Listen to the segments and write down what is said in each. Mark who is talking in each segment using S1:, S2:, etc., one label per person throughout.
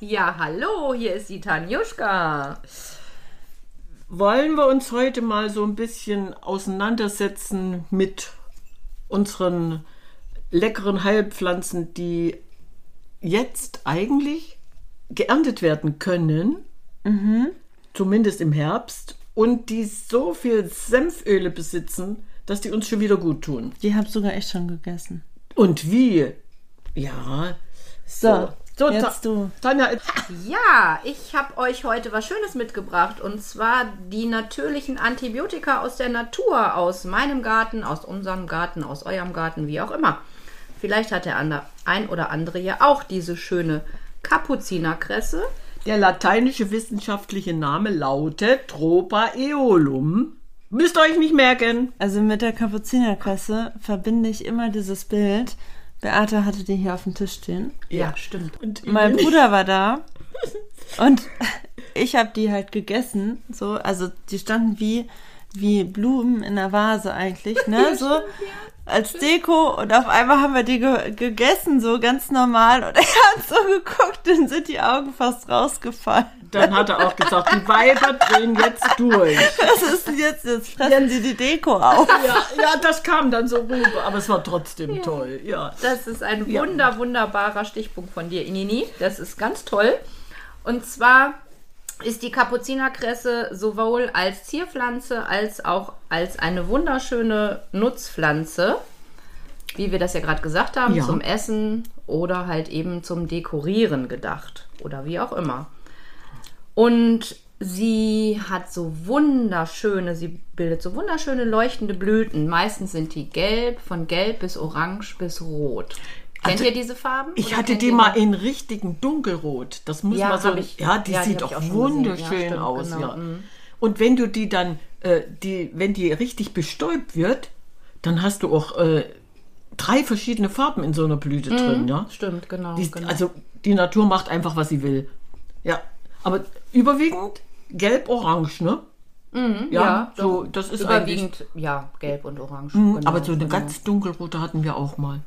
S1: Ja, hallo, hier ist die Tanjuschka.
S2: Wollen wir uns heute mal so ein bisschen auseinandersetzen mit unseren leckeren Heilpflanzen, die jetzt eigentlich geerntet werden können, zumindest im Herbst, und die so viel Senföle besitzen, dass die uns schon wieder gut tun.
S3: Die hab sogar echt schon gegessen.
S2: Und wie? Ja.
S3: So,
S2: so
S3: jetzt
S2: Ta-
S3: du.
S2: Tanja,
S1: Ja, ich habe euch heute was Schönes mitgebracht und zwar die natürlichen Antibiotika aus der Natur, aus meinem Garten, aus unserem Garten, aus eurem Garten, wie auch immer. Vielleicht hat der ander- ein oder andere ja auch diese schöne Kapuzinerkresse.
S2: der lateinische wissenschaftliche Name lautet Tropa eolum. Müsst ihr euch nicht merken.
S3: Also mit der Kapuzinerkresse verbinde ich immer dieses Bild. Beate hatte die hier auf dem Tisch stehen.
S1: Ja, stimmt.
S2: Und
S3: Mein Bruder war da und ich habe die halt gegessen. So, also die standen wie wie Blumen in der Vase eigentlich, ne? So als Deko und auf einmal haben wir die ge gegessen, so ganz normal. Und er hat so geguckt, dann sind die Augen fast rausgefallen.
S2: Dann hat er auch gesagt, die Weiber drehen jetzt durch.
S3: Was ist denn jetzt? Jetzt fressen sie die Deko auf.
S2: Ja, ja, das kam dann so rüber, aber es war trotzdem toll. Ja.
S1: Das ist ein wunder, wunderbarer Stichpunkt von dir, Inini. Das ist ganz toll. Und zwar ist die Kapuzinerkresse sowohl als Zierpflanze als auch als eine wunderschöne Nutzpflanze, wie wir das ja gerade gesagt haben,
S2: Ja.
S1: zum Essen oder halt eben zum Dekorieren gedacht oder wie auch immer. Und sie hat so wunderschöne, sie bildet so wunderschöne leuchtende Blüten. Meistens sind die gelb, von gelb bis orange bis rot. Kennt
S2: Also,
S1: ihr diese Farben?
S2: Ich hatte die mal in richtigen Dunkelrot. Das muss
S1: Ja,
S2: man so.
S1: ich-
S2: ja, die
S1: ja, die
S2: sieht
S1: ich
S2: auch wunderschön
S1: Ja,
S2: aus.
S1: genau.
S2: Ja.
S1: Mhm.
S2: Und wenn du die dann, äh, die, wenn die richtig bestäubt wird, dann hast du auch äh, drei verschiedene Farben in so einer Blüte drin. Ja?
S1: Stimmt, genau.
S2: Die,
S1: Mhm. genau.
S2: Also die Natur macht einfach, was sie will. Ja, aber überwiegend gelb-orange, ne? Ja, so,
S1: doch.
S2: das ist
S1: überwiegend, ja, gelb und orange.
S2: Mhm,
S1: genau,
S2: aber so eine
S1: genau.
S2: ganz dunkelrote hatten wir auch mal.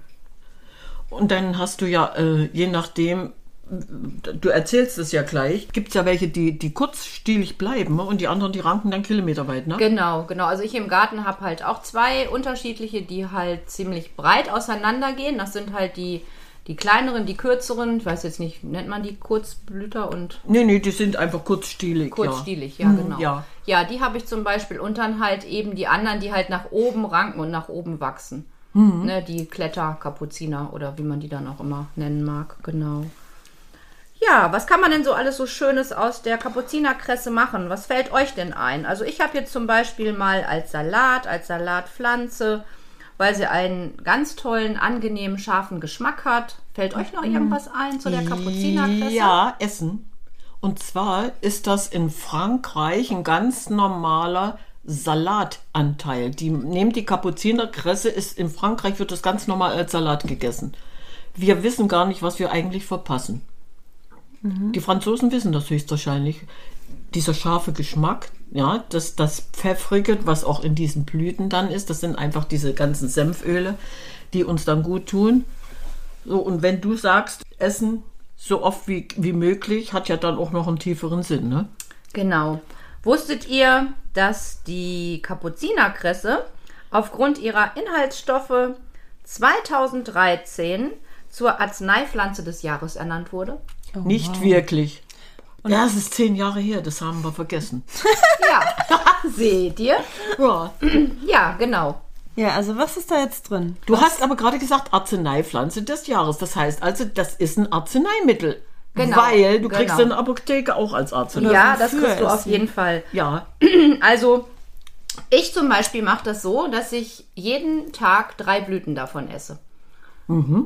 S2: Und dann hast du ja, äh, je nachdem, du erzählst es ja gleich, gibt es ja welche, die, die kurzstielig bleiben ne? und die anderen, die ranken dann kilometerweit, ne?
S1: Genau, genau. Also ich im Garten habe halt auch zwei unterschiedliche, die halt ziemlich breit auseinandergehen. Das sind halt die, die kleineren, die kürzeren. Ich weiß jetzt nicht, nennt man die Kurzblüter und
S2: Nee, nee, die sind einfach kurzstielig.
S1: kurzstielig, ja,
S2: Mhm,
S1: genau.
S2: ja.
S1: ja, die habe ich zum Beispiel. Und dann halt eben die anderen, die halt nach oben ranken und nach oben wachsen.
S2: Mhm.
S1: Ne, die Kletterkapuziner oder wie man die dann auch immer nennen mag, genau. Ja, was kann man denn so alles so Schönes aus der Kapuzinerkresse machen? Was fällt euch denn ein? Also ich habe jetzt zum Beispiel mal als Salat, als Salatpflanze, weil sie einen ganz tollen, angenehmen, scharfen Geschmack hat. Fällt euch noch irgendwas ein zu der Kapuzinerkresse?
S2: Ja, Essen. Und zwar ist das in Frankreich ein ganz normaler Salatanteil. Die nehmen die Kapuzinerkresse, ist in Frankreich wird das ganz normal als Salat gegessen. Wir wissen gar nicht, was wir eigentlich verpassen. Die Franzosen wissen das höchstwahrscheinlich. Dieser scharfe Geschmack, ja, das, das Pfeffrige, was auch in diesen Blüten dann ist, das sind einfach diese ganzen Senföle, die uns dann gut tun. So, und wenn du sagst, Essen so oft wie, wie möglich, hat ja dann auch noch einen tieferen Sinn, ne?
S1: Genau. Wusstet ihr, dass die Kapuzinerkresse aufgrund ihrer Inhaltsstoffe 2013 zur Arzneipflanze des Jahres ernannt wurde?
S2: Nicht wirklich. Ja, es ist zehn Jahre her, das haben wir vergessen.
S1: Ja, seht ihr?
S2: Ja.
S1: Ja, genau.
S3: Ja, also was ist da jetzt drin?
S2: Du hast aber gerade gesagt, Arzneipflanze des Jahres. Das heißt also, das ist ein Arzneimittel.
S1: Genau,
S2: Weil du kriegst
S1: genau.
S2: in der Apotheke auch als Arzneimittel.
S1: Ja, das kriegst du auf jeden Fall.
S2: Ja.
S1: Also, ich zum Beispiel mache das so, dass ich jeden Tag drei Blüten davon esse.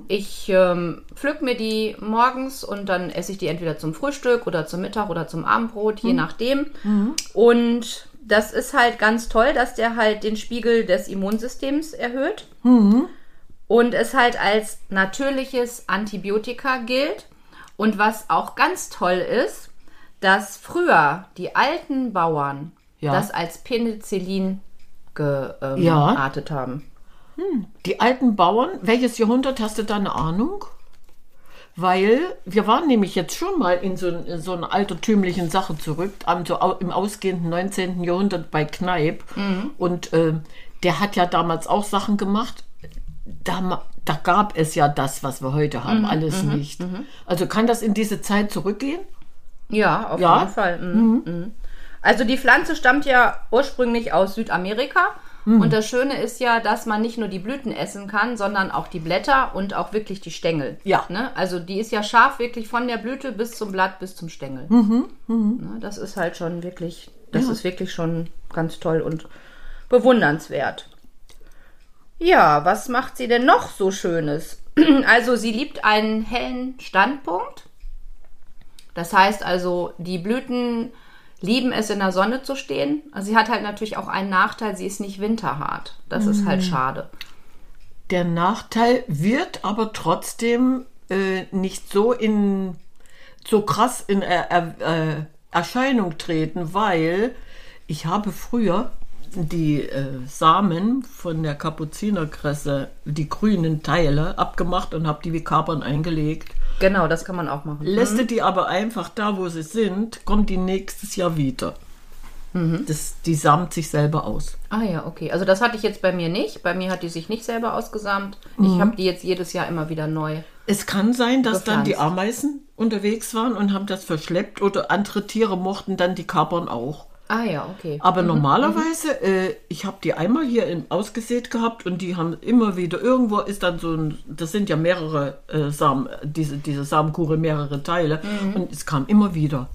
S1: Ich ähm, pflück mir die morgens und dann esse ich die entweder zum Frühstück oder zum Mittag oder zum Abendbrot, je nachdem. Und das ist halt ganz toll, dass der halt den Spiegel des Immunsystems erhöht. Und es halt als natürliches Antibiotika gilt. Und was auch ganz toll ist, dass früher die alten Bauern
S2: Ja.
S1: das als Penicillin geartet ähm,
S2: Ja.
S1: haben.
S2: Die alten Bauern, welches Jahrhundert hast du da eine Ahnung? Weil wir waren nämlich jetzt schon mal in so, in so einer altertümlichen Sache zurück, am- so au- im ausgehenden 19. Jahrhundert bei Kneipp. Und äh, der hat ja damals auch Sachen gemacht. Da, da gab es ja das, was wir heute haben, alles nicht. Also kann das in diese Zeit zurückgehen?
S1: Ja, auf
S2: Ja?
S1: jeden Fall. Mhm. Mhm. Also die Pflanze stammt ja ursprünglich aus Südamerika.
S2: Mhm.
S1: Und das Schöne ist ja, dass man nicht nur die Blüten essen kann, sondern auch die Blätter und auch wirklich die Stängel.
S2: Ja.
S1: Ne? Also die ist ja scharf wirklich von der Blüte bis zum Blatt bis zum Stängel.
S2: Mhm.
S1: Ne? Das ist halt schon wirklich, das ist wirklich schon ganz toll und bewundernswert. Ja, was macht sie denn noch so Schönes? Also sie liebt einen hellen Standpunkt. Das heißt also, die Blüten lieben es, in der Sonne zu stehen. Also sie hat halt natürlich auch einen Nachteil, sie ist nicht winterhart. Das ist halt schade.
S2: Der Nachteil wird aber trotzdem äh, nicht so in so krass in er, äh, Erscheinung treten, weil ich habe früher die äh, Samen von der Kapuzinerkresse, die grünen Teile, abgemacht und habe die wie Kapern eingelegt.
S1: Genau, das kann man auch machen.
S2: Lässt du die aber einfach da, wo sie sind, kommen die nächstes Jahr wieder. Das, die samt sich selber aus.
S1: Ah ja, okay. Also das hatte ich jetzt bei mir nicht. Bei mir hat die sich nicht selber ausgesamt.
S2: Mhm.
S1: Ich habe die jetzt jedes Jahr immer wieder neu.
S2: Es kann sein, dass dann die
S1: Gepflanzt.
S2: Ameisen unterwegs waren und haben das verschleppt oder andere Tiere mochten dann die Kapern auch.
S1: Ah ja, okay.
S2: Aber normalerweise, äh, ich habe die einmal hier im, ausgesät gehabt und die haben immer wieder, irgendwo ist dann so ein, das sind ja mehrere äh, Samen, diese, diese Samenkugel, mehrere Teile und es kam immer wieder.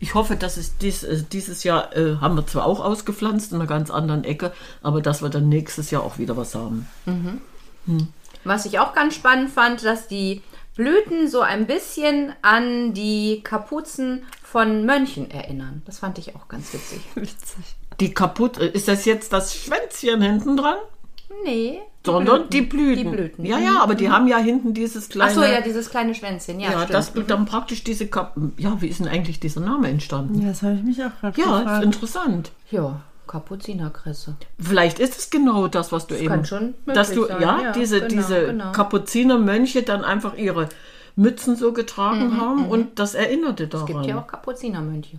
S2: Ich hoffe, dass es dies, äh, dieses Jahr, äh, haben wir zwar auch ausgepflanzt in einer ganz anderen Ecke, aber dass wir dann nächstes Jahr auch wieder was haben.
S1: Was ich auch ganz spannend fand, dass die Blüten so ein bisschen an die Kapuzen von Mönchen erinnern. Das fand ich auch ganz witzig.
S3: Witzig.
S2: Die kaputt, ist das jetzt das Schwänzchen hinten dran?
S1: Nee.
S2: Sondern die Blüten.
S1: Die Blüten.
S2: Ja, ja, aber die haben ja hinten dieses kleine.
S1: Ach so, ja, dieses kleine Schwänzchen. Ja,
S2: ja,
S1: stimmt.
S2: das dann praktisch diese Kap Ja, wie ist denn eigentlich dieser Name entstanden?
S3: Ja, das habe ich mich auch gerade
S2: Ja, ist
S3: gefragt.
S2: interessant.
S1: Ja, Kapuzinerkresse.
S2: Vielleicht ist es genau das, was du eben.
S1: kann schon möglich
S2: dass du,
S1: sein,
S2: ja,
S1: ja,
S2: diese,
S1: genau,
S2: diese
S1: genau.
S2: Kapuzinermönche dann einfach ihre Mützen so getragen haben und das erinnerte daran.
S1: Es Mhm, gibt ja auch Kapuzinermönche.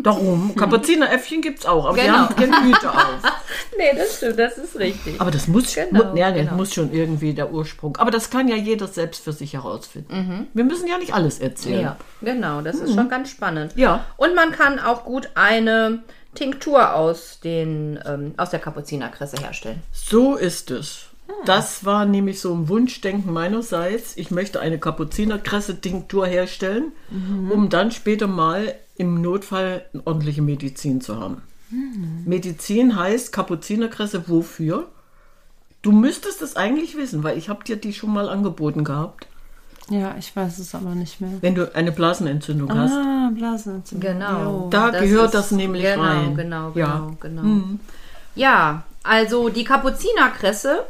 S2: Darum. Kapuzineräffchen gibt es auch, aber die
S1: Genau.
S2: haben keine Hüte auf.
S1: Nee, das stimmt, das ist richtig.
S2: Aber das muss,
S1: Genau,
S2: mu ja,
S1: genau.
S2: muss schon irgendwie der Ursprung. Aber das kann ja jeder selbst für sich herausfinden. Wir müssen ja nicht alles erzählen.
S1: Mhm. Ja, genau, das ist schon ganz spannend.
S2: Ja.
S1: Und man kann auch gut eine Tinktur aus, den, ähm, aus der Kapuzinerkresse herstellen.
S2: So ist es. Das war nämlich so ein Wunschdenken meinerseits. Ich möchte eine Kapuzinerkresse-Tinktur herstellen, um dann später mal im Notfall eine ordentliche Medizin zu haben. Medizin heißt Kapuzinerkresse wofür? Du müsstest es eigentlich wissen, weil ich habe dir die schon mal angeboten gehabt,
S3: Ja, ich weiß es aber nicht mehr.
S2: wenn du eine Blasenentzündung hast.
S3: Ah, Blasenentzündung.
S1: Genau.
S3: Jo.
S2: Da gehört das nämlich
S1: genau,
S2: rein.
S1: Genau, genau,
S2: Ja.
S1: genau. Ja, also die Kapuzinerkresse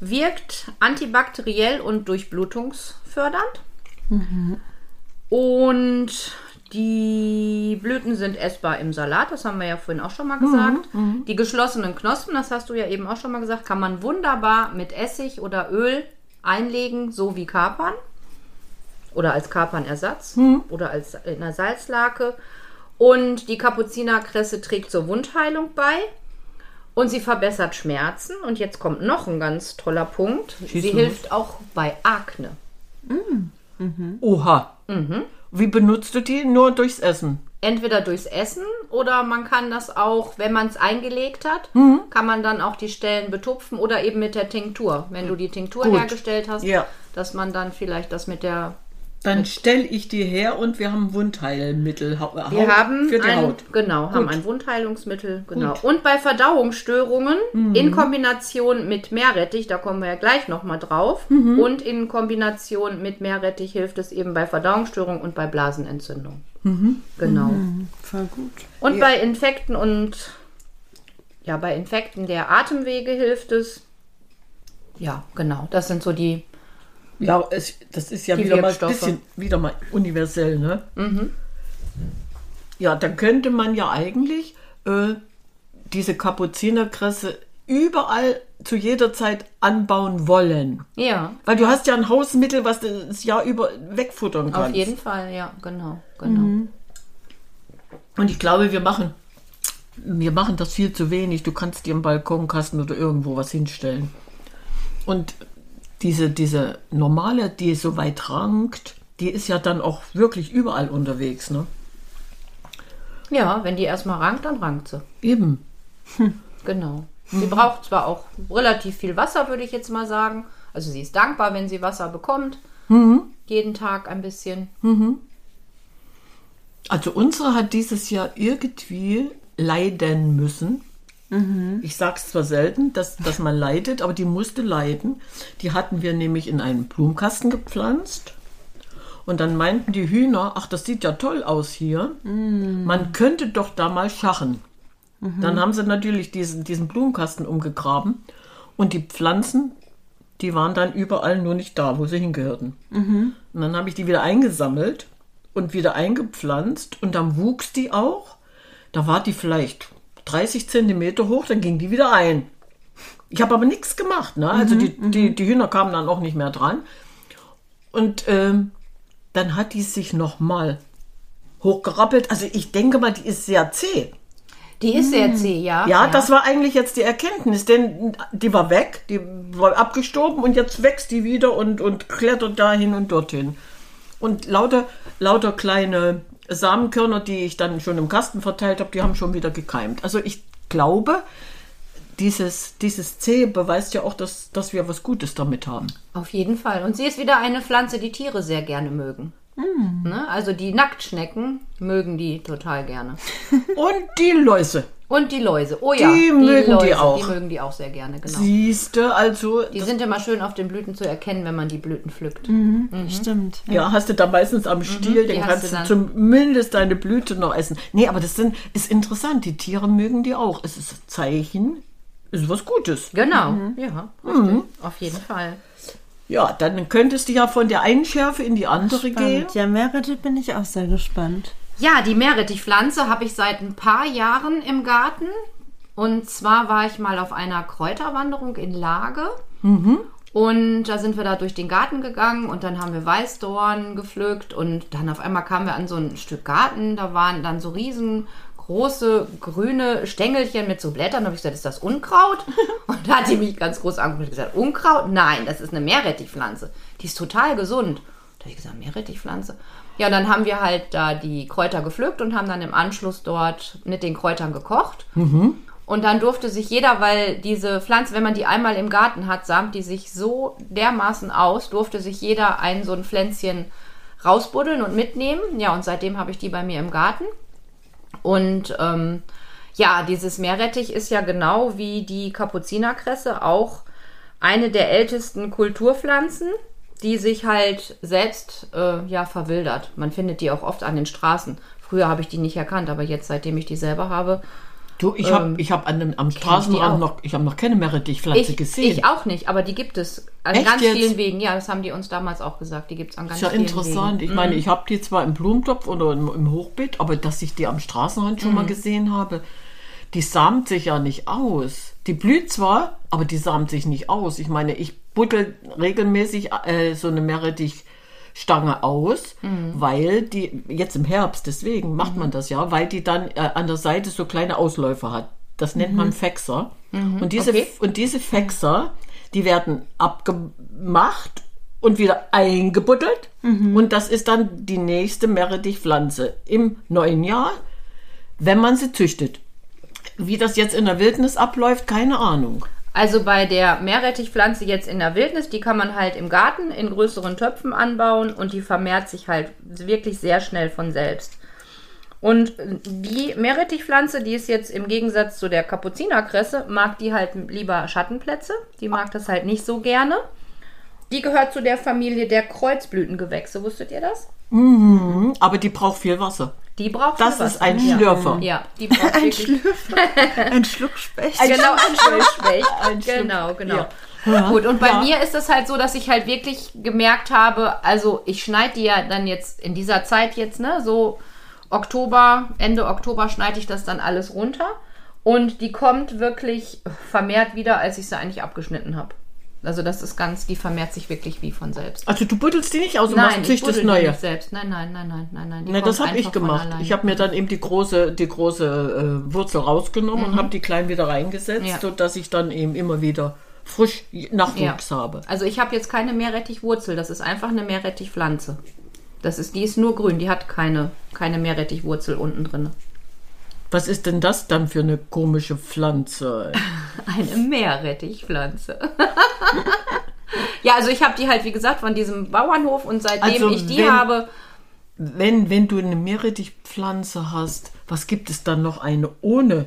S1: wirkt antibakteriell und durchblutungsfördernd. Und die Blüten sind essbar im Salat, das haben wir ja vorhin auch schon mal gesagt. Die geschlossenen Knospen, das hast du ja eben auch schon mal gesagt, kann man wunderbar mit Essig oder Öl einlegen, so wie Kapern. Oder als Kapernersatz oder als in einer Salzlake. Und die Kapuzinerkresse trägt zur Wundheilung bei. Und sie verbessert Schmerzen. Und jetzt kommt noch ein ganz toller Punkt.
S2: Schieß
S1: sie
S2: los.
S1: hilft auch bei Akne.
S2: Oha. Wie benutzt du die? Nur durchs Essen.
S1: Entweder durchs Essen oder man kann das auch, wenn man es eingelegt hat,
S2: Mhm.
S1: kann man dann auch die Stellen betupfen oder eben mit der Tinktur. Wenn du die Tinktur
S2: Gut.
S1: hergestellt hast,
S2: Ja.
S1: dass man dann vielleicht das mit der
S2: Dann stelle ich die her und wir haben Wundheilmittel.
S1: Wir haben
S2: für die
S1: ein,
S2: Haut.
S1: genau, haben
S2: Gut.
S1: ein Wundheilungsmittel, genau. Und bei Verdauungsstörungen in Kombination mit Meerrettich, da kommen wir ja gleich nochmal drauf, und in Kombination mit Meerrettich hilft es eben bei Verdauungsstörungen und bei Blasenentzündung. Genau.
S3: Voll gut.
S1: Und bei Infekten und ja, bei Infekten der Atemwege hilft es. Ja, genau. Das sind so die.
S2: Ja, es, das ist ja
S1: Die
S2: wieder mal ein bisschen wieder mal universell, ne? Ja, dann könnte man ja eigentlich äh, diese Kapuzinerkresse überall zu jeder Zeit anbauen wollen.
S1: Ja,
S2: Weil du hast ja ein Hausmittel, was du das Jahr über wegfuttern kannst.
S1: auf jeden Fall, ja, genau, genau.
S2: Und ich glaube, wir machen, wir machen das viel zu wenig. Du kannst dir im Balkonkasten oder irgendwo was hinstellen. Und diese, diese normale, die so weit rankt, die ist ja dann auch wirklich überall unterwegs, ne?
S1: Ja, wenn die erstmal rankt, dann rankt sie.
S2: Eben.
S1: Genau. Sie braucht zwar auch relativ viel Wasser, würde ich jetzt mal sagen. Also sie ist dankbar, wenn sie Wasser bekommt. Jeden Tag ein bisschen.
S2: Also unsere hat dieses Jahr irgendwie leiden müssen. Ich sage es zwar selten, dass, dass man leidet, aber die musste leiden. Die hatten wir nämlich in einen Blumenkasten gepflanzt. Und dann meinten die Hühner, ach, das sieht ja toll aus hier. Man könnte doch da mal schachen. Dann haben sie natürlich diesen, diesen Blumenkasten umgegraben. Und die Pflanzen, die waren dann überall nur nicht da, wo sie hingehörten. Und dann habe ich die wieder eingesammelt und wieder eingepflanzt. Und dann wuchs die auch. Da war die vielleicht 30 Zentimeter hoch, dann ging die wieder ein. Ich habe aber nichts gemacht. Ne? Also die, die, die Hühner kamen dann auch nicht mehr dran. Und ähm, dann hat die sich nochmal hochgerappelt. Also ich denke mal, die ist sehr zäh.
S1: Die ist sehr zäh, ja.
S2: Ja, das war eigentlich jetzt die Erkenntnis, denn die war weg, die war abgestorben und jetzt wächst die wieder und, und klettert dahin und dorthin. Und lauter, lauter kleine Samenkörner, die ich dann schon im Kasten verteilt habe, die haben schon wieder gekeimt. Also ich glaube, dieses, dieses C beweist ja auch, dass, dass wir was Gutes damit haben.
S1: Auf jeden Fall. Und sie ist wieder eine Pflanze, die Tiere sehr gerne mögen. Ne? Also die Nacktschnecken mögen die total gerne.
S2: Und die Läuse.
S1: Und die Läuse. Oh ja,
S2: Die mögen die
S1: Läuse,
S2: auch.
S1: Die mögen die auch sehr gerne, genau.
S2: Siehste, also,
S1: Die sind immer schön auf den Blüten zu erkennen, wenn man die Blüten pflückt.
S3: Stimmt.
S2: Ja, hast du da meistens am Stiel, den
S1: Mhm. hast
S2: kannst
S1: du
S2: zumindest deine Blüte noch essen. Nee, aber das sind, ist interessant, die Tiere mögen die auch. Es ist ein Zeichen, es ist was Gutes.
S1: Genau, ja, richtig. Auf jeden Fall.
S2: Ja, dann könntest du ja von der einen Schärfe in die andere gehen.
S3: Spannend. Ja, Meredith bin ich auch sehr gespannt.
S1: Ja, die Meerrettichpflanze habe ich seit ein paar Jahren im Garten. Und zwar war ich mal auf einer Kräuterwanderung in Lage. Und da sind wir da durch den Garten gegangen und dann haben wir Weißdorn gepflückt und dann auf einmal kamen wir an so ein Stück Garten, da waren dann so riesengroße grüne Stängelchen mit so Blättern. Da habe ich gesagt, ist das Unkraut? Und da hat die mich ganz groß angeguckt und gesagt, Unkraut? Nein, das ist eine Meerrettichpflanze. Die ist total gesund. Ich gesagt, Meerrettichpflanze. Ja, dann haben wir halt da die Kräuter gepflückt und haben dann im Anschluss dort mit den Kräutern gekocht. Und dann durfte sich jeder, weil diese Pflanze, wenn man die einmal im Garten hat, samt die sich so dermaßen aus, durfte sich jeder ein so ein Pflänzchen rausbuddeln und mitnehmen. Ja, und seitdem habe ich die bei mir im Garten. Und ähm, ja, dieses Meerrettich ist ja genau wie die Kapuzinerkresse auch eine der ältesten Kulturpflanzen, die sich halt selbst äh, ja verwildert. Man findet die auch oft an den Straßen. Früher habe ich die nicht erkannt, aber jetzt, seitdem ich die selber habe,
S2: Du, ich habe ich hab an dem- am Straßenrand noch, ich habe noch keine Meerrettichpflanze
S1: ich,
S2: gesehen.
S1: ich auch nicht, aber die gibt es an
S2: Echt
S1: ganz
S2: jetzt?
S1: vielen Wegen. Ja, das haben die uns damals auch gesagt. Die gibt es an ganz
S2: ist ja
S1: vielen
S2: interessant.
S1: Wegen.
S2: Ich meine, ich habe die zwar im Blumentopf oder im, im Hochbeet, aber dass ich die am Straßenrand schon mal gesehen habe, die samt sich ja nicht aus. Die blüht zwar, aber die samt sich nicht aus. Ich meine, ich buddel regelmäßig äh, so eine Meerrettichstange aus, weil die, jetzt im Herbst, deswegen macht man das ja, weil die dann äh, an der Seite so kleine Ausläufer hat. Das nennt man Fächser. Und, diese,
S1: Okay.
S2: und diese Fächser, die werden abgemacht und wieder eingebuddelt. Und das ist dann die nächste Meerrettichpflanze im neuen Jahr, wenn man sie züchtet. Wie das jetzt in der Wildnis abläuft, keine Ahnung.
S1: Also bei der Meerrettichpflanze jetzt in der Wildnis, die kann man halt im Garten in größeren Töpfen anbauen und die vermehrt sich halt wirklich sehr schnell von selbst. Und die Meerrettichpflanze, die ist jetzt im Gegensatz zu der Kapuzinerkresse, mag die halt lieber Schattenplätze. Die mag das halt nicht so gerne. Die gehört zu der Familie der Kreuzblütengewächse. Wusstet ihr das?
S2: Aber die braucht viel Wasser.
S1: Die braucht
S2: Das ist ein
S1: ja.
S2: Schlürfer.
S1: Ja, die braucht
S3: Ein Schlürfer. Ein Schluckspecht.
S1: genau, ein Schwellspecht.
S2: Ein Schluck.
S1: genau, genau.
S2: Ja.
S1: Gut, und bei
S2: Ja.
S1: mir ist es halt so, dass ich halt wirklich gemerkt habe, also ich schneide die ja dann jetzt in dieser Zeit jetzt, ne, so Oktober, Ende Oktober schneide ich das dann alles runter. Und die kommt wirklich vermehrt wieder, als ich sie eigentlich abgeschnitten habe. Also das ist ganz, die vermehrt sich wirklich wie von selbst.
S2: Also du buddelst die nicht aus und
S1: Nein,
S2: machst
S1: ich
S2: züchtest
S1: buddel die
S2: neue.
S1: nicht selbst. Nein, nein, nein, nein, nein, nein. Die
S2: Ne, das habe ich gemacht. Ich habe mir dann eben die große, die große äh, Wurzel rausgenommen und habe die klein wieder reingesetzt,
S1: Mhm. Ja.
S2: sodass ich dann eben immer wieder frisch Nachwuchs habe.
S1: Also ich habe jetzt keine Meerrettichwurzel, das ist einfach eine Meerrettichpflanze. Das ist, die ist nur grün, die hat keine, keine Meerrettichwurzel unten drin.
S2: Was ist denn das dann für eine komische Pflanze?
S1: Eine Meerrettichpflanze. ja, also ich habe die halt, wie gesagt, von diesem Bauernhof und seitdem
S2: Also
S1: ich die
S2: wenn-
S1: habe,
S2: Wenn, wenn du eine Meerrettichpflanze hast, was gibt es dann noch eine ohne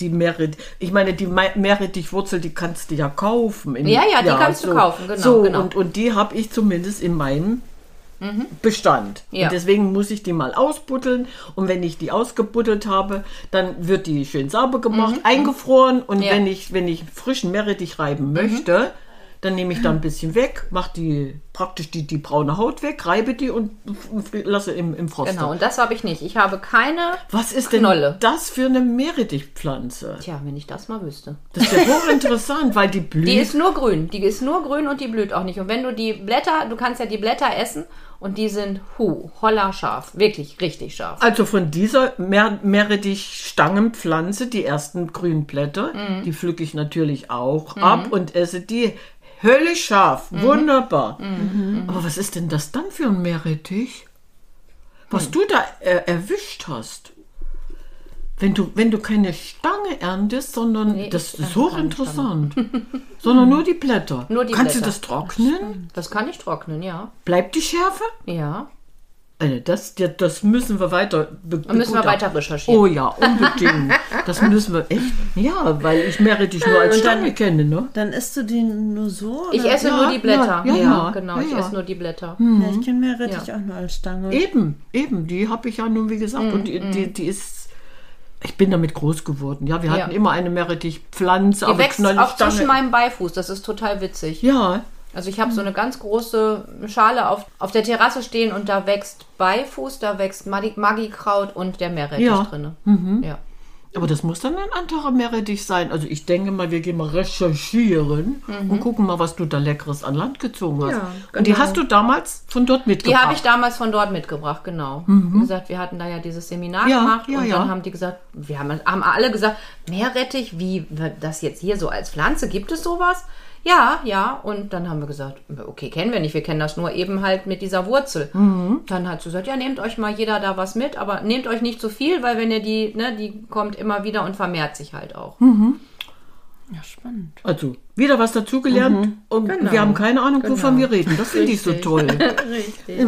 S2: die Meerrettich? Ich meine, die Me- Meerrettichwurzel, die kannst du ja kaufen. In-
S1: Ja, ja, die kannst du kaufen, genau,
S2: So,
S1: genau.
S2: Und, und die habe ich zumindest in meinem Bestand.
S1: Ja.
S2: Und deswegen muss ich die mal ausbuddeln. Und wenn ich die ausgebuddelt habe, dann wird die schön sauber gemacht, eingefroren. Und
S1: Mhm, Ja. Mhm.
S2: wenn ich, wenn ich frischen Meerrettich reiben möchte, dann nehme ich da ein bisschen weg, mache die praktisch die, die braune Haut weg, reibe die und lasse im, im Frost.
S1: genau, und das habe ich nicht. Ich habe keine
S2: Was ist denn
S1: Knolle.
S2: das für eine Meerrettichpflanze?
S1: Tja, wenn ich das mal wüsste.
S2: Das ist ja hochinteressant, weil die blüht.
S1: Die ist nur grün. Die ist nur grün und die blüht auch nicht. Und wenn du die Blätter, du kannst ja die Blätter essen und die sind hu, holla scharf. Wirklich richtig scharf.
S2: also von dieser Meer Meerrettich-Stangenpflanze, die ersten grünen Blätter,
S1: Mhm.
S2: die pflücke ich natürlich auch ab und esse die höllisch scharf.
S1: Mhm.
S2: Wunderbar. Aber was ist denn das dann für ein Meerrettich? Was du da äh, erwischt hast? Wenn du, wenn du keine Stange erntest, sondern
S1: Nee,
S2: das ist hochinteressant. sondern nur die Blätter.
S1: Nur die
S2: Kannst
S1: Blätter.
S2: du das trocknen?
S1: Das kann ich trocknen, ja.
S2: Bleibt die Schärfe?
S1: Ja.
S2: Also das, das- das müssen wir weiter be
S1: Dann müssen wir weiter recherchieren.
S2: Oh ja, unbedingt. Das müssen wir echt. Ja, weil ich Meerrettich nur als
S3: Und dann-
S2: Stange kenne, ne?
S3: Dann isst du die nur so?
S1: Ich esse
S2: Ja,
S1: nur die Blätter.
S2: ja,
S1: Ja,
S2: ja,
S1: genau.
S2: ja,
S1: ich esse nur die Blätter.
S3: Ja, ich kenne Meerrettich
S1: Ja.
S3: auch nur als Stange.
S2: Eben, eben. Die habe ich ja nun, wie gesagt. und die, die, die ist. Ich bin damit groß geworden. Ja, wir hatten
S1: Ja.
S2: immer eine Meerrettichpflanze,
S1: Die wächst auch zwischen meinem Beifuß. Das ist total witzig.
S2: Ja,
S1: Also ich habe so eine ganz große Schale auf, auf der Terrasse stehen und da wächst Beifuß, da wächst Maggikraut und der Meerrettich
S2: Ja.
S1: drinne. Ja.
S2: Aber das muss dann ein anderer Meerrettich sein. Also ich denke mal, wir gehen mal recherchieren und gucken mal, was du da Leckeres an Land gezogen hast.
S1: Mhm. Ja,
S2: Und die
S1: genau.
S2: hast du damals von dort
S1: Die
S2: mitgebracht.
S1: habe ich damals von dort mitgebracht, genau. Wie gesagt, wir hatten da ja dieses Seminar
S2: Mhm. Ja,
S1: gemacht
S2: ja,
S1: und dann haben die gesagt, wir haben, haben alle gesagt, Meerrettich, wie das jetzt hier so als Pflanze, gibt es sowas? Ja, ja. Und dann haben wir gesagt, okay, kennen wir nicht, wir kennen das nur eben halt mit dieser Wurzel.
S2: Mhm.
S1: Dann hat sie gesagt, ja, nehmt euch mal jeder da was mit, aber nehmt euch nicht zu viel, weil wenn ihr die, ne, die kommt immer wieder und vermehrt sich halt auch.
S2: Mhm.
S3: Ja, spannend.
S2: Also, wieder was dazugelernt und
S1: Genau.
S2: wir haben keine Ahnung, wovon
S1: Genau.
S2: wir reden. Das finde ich so toll.
S1: Richtig.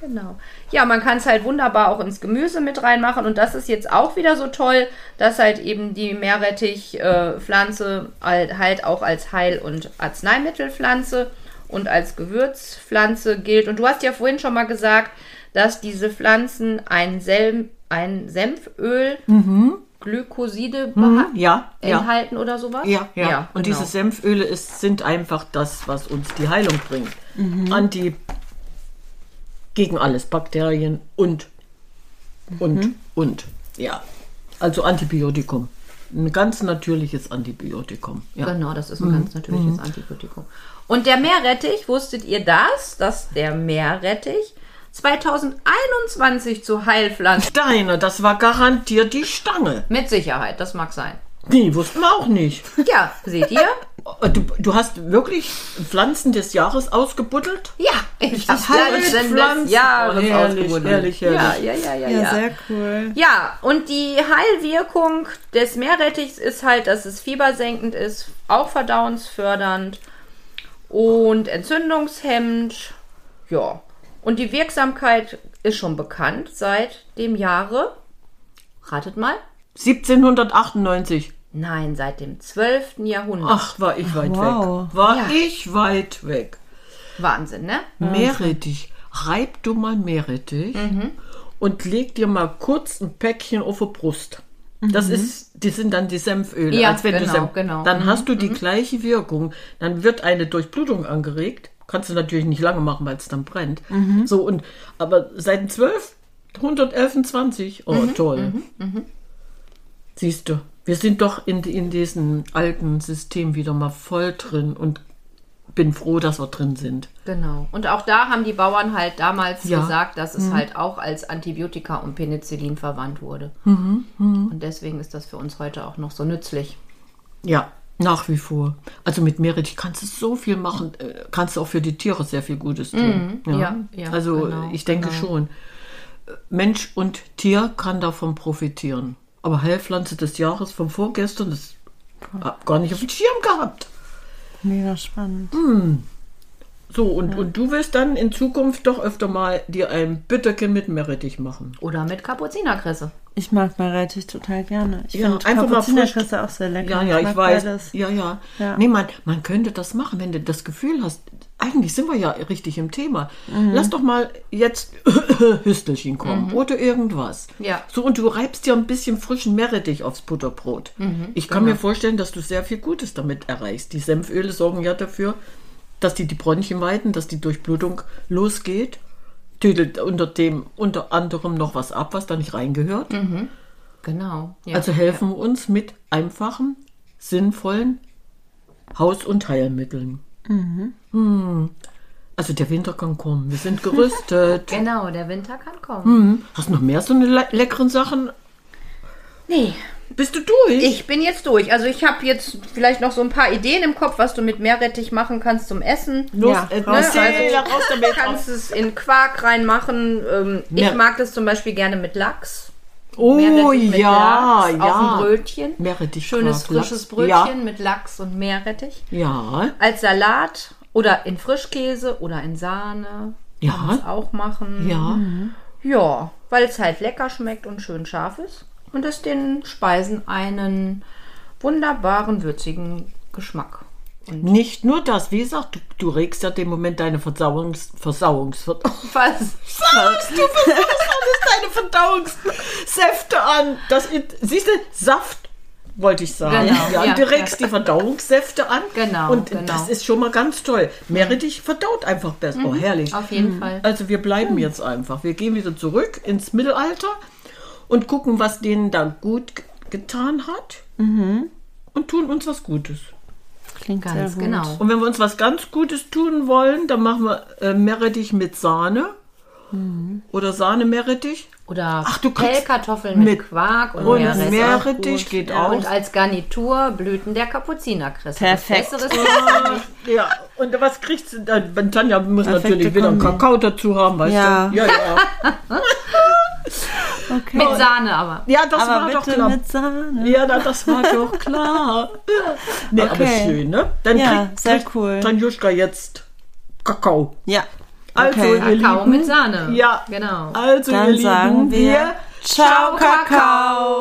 S1: Genau. Ja, man kann es halt wunderbar auch ins Gemüse mit reinmachen und das ist jetzt auch wieder so toll, dass halt eben die Meerrettich-Pflanze halt, halt auch als Heil- und Arzneimittelpflanze und als Gewürzpflanze gilt. Und du hast ja vorhin schon mal gesagt, dass diese Pflanzen ein, Sel ein Senföl, Glykoside beha-
S2: Ja, ja.
S1: enthalten oder sowas?
S2: Ja, ja. und
S1: genau.
S2: diese Senföle ist, sind einfach das, was uns die Heilung bringt. Anti gegen alles, Bakterien und und und. Ja. Also Antibiotikum. Ein ganz natürliches Antibiotikum. Ja.
S1: Genau, das ist ein ganz natürliches Antibiotikum. Und der Meerrettich, wusstet ihr das, dass der Meerrettich 2021 zu Heilpflanze
S2: Deiner, das war garantiert die Stange.
S1: mit Sicherheit, das mag sein.
S2: Nee, wussten wir auch nicht.
S1: Ja, seht ihr?
S2: Du, du hast wirklich Pflanzen des Jahres ausgebuddelt?
S1: Ja, ich habe
S2: Heilpflanzen.
S1: Pflanzen des Jahres
S2: Oh, herrlich,
S1: ausgebuddelt.
S2: herrlich, herrlich.
S1: Ja, ja, ja, ja,
S3: Ja,
S1: ja.
S3: sehr cool.
S1: Ja, und die Heilwirkung des Meerrettichs ist halt, dass es fiebersenkend ist, auch verdauungsfördernd und entzündungshemmend. Ja. Und die Wirksamkeit ist schon bekannt seit dem Jahre. Ratet mal.
S2: 1798.
S1: Nein, seit dem 12. Jahrhundert.
S2: Ach, war ich weit
S3: wow.
S2: weg. War
S1: Ja.
S2: ich weit weg.
S1: Wahnsinn, ne?
S2: Meerrettich. Reib du mal Meerrettich
S1: Mhm.
S2: und leg dir mal kurz ein Päckchen auf die Brust. Das ist, die sind dann die Senföle.
S1: Mhm. Ja,
S2: als wenn du
S1: genau,
S2: Senf,
S1: genau.
S2: Dann
S1: Mhm,
S2: hast du die gleiche Wirkung. Dann wird eine Durchblutung angeregt. Kannst du natürlich nicht lange machen, weil es dann brennt.
S1: Mhm.
S2: So und aber seit dem 12, 111, 20. Oh,
S1: Mhm,
S2: toll. Siehst du, wir sind doch in, in diesem alten System wieder mal voll drin und bin froh, dass wir drin sind.
S1: Genau. Und auch da haben die Bauern halt damals
S2: Ja.
S1: gesagt, dass es
S3: Mhm.
S1: halt auch als Antibiotika und Penicillin verwandt wurde.
S3: Mhm,
S1: Und deswegen ist das für uns heute auch noch so nützlich.
S2: Ja, nach wie vor. Also mit Meerrettich kannst du so viel machen, äh, kannst du auch für die Tiere sehr viel Gutes tun.
S1: ja, ja,
S2: also
S1: genau,
S2: ich denke
S1: genau.
S2: schon. Äh, Mensch und Tier kann davon profitieren. Aber Heilpflanze des Jahres von vorgestern, das hab gar nicht auf dem Schirm gehabt.
S3: Mega spannend.
S2: So, und, und du willst dann in Zukunft doch öfter mal dir ein Bütterchen mit Meerrettich machen.
S1: Oder mit Kapuzinerkresse.
S3: Ich mag Meerrettich total gerne. Ich
S2: Ja,
S3: finde Kapuzinerkresse auch sehr lecker.
S2: Ja, ja, ich,
S3: mag
S2: weiß.
S3: beides.
S2: Ja, ja.
S3: Ja.
S2: Nee, man, man könnte das machen, wenn du das Gefühl hast. Eigentlich sind wir ja richtig im Thema.
S3: Mhm.
S2: Lass doch mal jetzt Hüstelchen kommen oder irgendwas.
S1: Ja.
S2: So, und du reibst dir ein bisschen frischen Meerrettich aufs Butterbrot.
S3: Mhm,
S2: ich kann
S3: genau.
S2: mir vorstellen, dass du sehr viel Gutes damit erreichst. Die Senföle sorgen ja dafür, dass die die Bronchien weiten, dass die Durchblutung losgeht. Tötet unter dem unter anderem noch was ab, was da nicht reingehört.
S1: Genau. Ja.
S2: Also helfen uns mit einfachen, sinnvollen Haus- und Heilmitteln. Hm. Also der Winter kann kommen. Wir sind gerüstet.
S1: Genau, der Winter kann kommen.
S2: Hm. Hast du noch mehr so eine le leckeren Sachen?
S1: Nee,
S2: Bist du durch?
S1: ich bin jetzt durch. Also ich habe jetzt vielleicht noch so ein paar Ideen im Kopf, was du mit Meerrettich machen kannst zum Essen.
S2: Los,
S3: Ja,
S2: äh,
S3: raus
S1: damit.
S2: raus
S1: Du kannst es in Quark reinmachen. Ähm,
S2: Ja.
S1: Ich mag das zum Beispiel gerne mit Lachs.
S2: Oh ja,
S1: Lachs
S2: ja.
S1: Auf dem Brötchen.
S2: Meerrettich,
S1: Schönes
S2: Quark,
S1: frisches
S2: Lachs.
S1: Brötchen
S2: Ja.
S1: mit Lachs und Meerrettich.
S2: Ja,
S1: Als Salat oder in Frischkäse oder in Sahne.
S2: Ja.
S1: Kann auch machen.
S2: ja.
S1: Ja, weil es halt lecker schmeckt und schön scharf ist und es den Speisen einen wunderbaren, würzigen Geschmack.
S2: Nicht nur das, wie gesagt, du, du regst ja dem Moment deine Verdauungs... Versauungs...
S1: Was?
S2: Sagst du versuchst alles deine Verdauungssäfte an. Das, siehst du, Saft wollte ich sagen.
S1: Genau,
S2: ja,
S1: ja,
S2: du regst die Verdauungssäfte an.
S1: Genau,
S2: Und
S1: genau.
S2: das ist schon mal ganz toll. Meerrettich verdaut einfach besser. Oh, herrlich.
S1: Auf jeden Fall.
S2: Also wir bleiben jetzt einfach. Wir gehen wieder zurück ins Mittelalter und gucken, was denen da gut ge- getan hat. Und tun uns was Gutes.
S3: Klingt
S1: Ganz
S3: sehr gut.
S1: genau.
S2: Und wenn wir uns was ganz Gutes tun wollen, dann machen wir äh, Meerrettich mit Sahne. Oder Sahne-Meerrettich.
S1: Oder
S2: Ach, du
S1: Pellkartoffeln mit,
S2: mit-
S1: Quark und,
S2: und
S1: Meerrettich.
S2: Meerrettich geht
S1: ja,
S2: auch.
S1: Und als Garnitur Blüten der Kapuzinerkresse.
S3: Perfekt.
S1: Ja
S2: und was kriegst du dann? Tanja muss
S3: Perfekte
S2: natürlich wieder einen. Kakao dazu haben, weißt
S3: Ja.
S2: du? Ja, ja.
S3: Okay.
S1: Mit Sahne aber.
S2: Ja, das
S3: Aber
S2: war doch
S3: bitte
S2: klar.
S3: mit Sahne.
S2: Ja, das war doch klar. Nee, aber
S3: Okay.
S2: schön, ne? Dann
S3: Ja,
S2: kriegt,
S3: sehr
S2: kriegt
S3: cool.
S2: Tanjuschka jetzt Kakao.
S3: Ja.
S2: Also,
S3: Okay.
S2: ihr
S1: Kakao
S2: Lieben,
S1: mit Sahne.
S2: Ja.
S1: Genau.
S2: Also, ihr
S3: Dann
S2: Lieben,
S3: sagen wir Ciao, Kakao.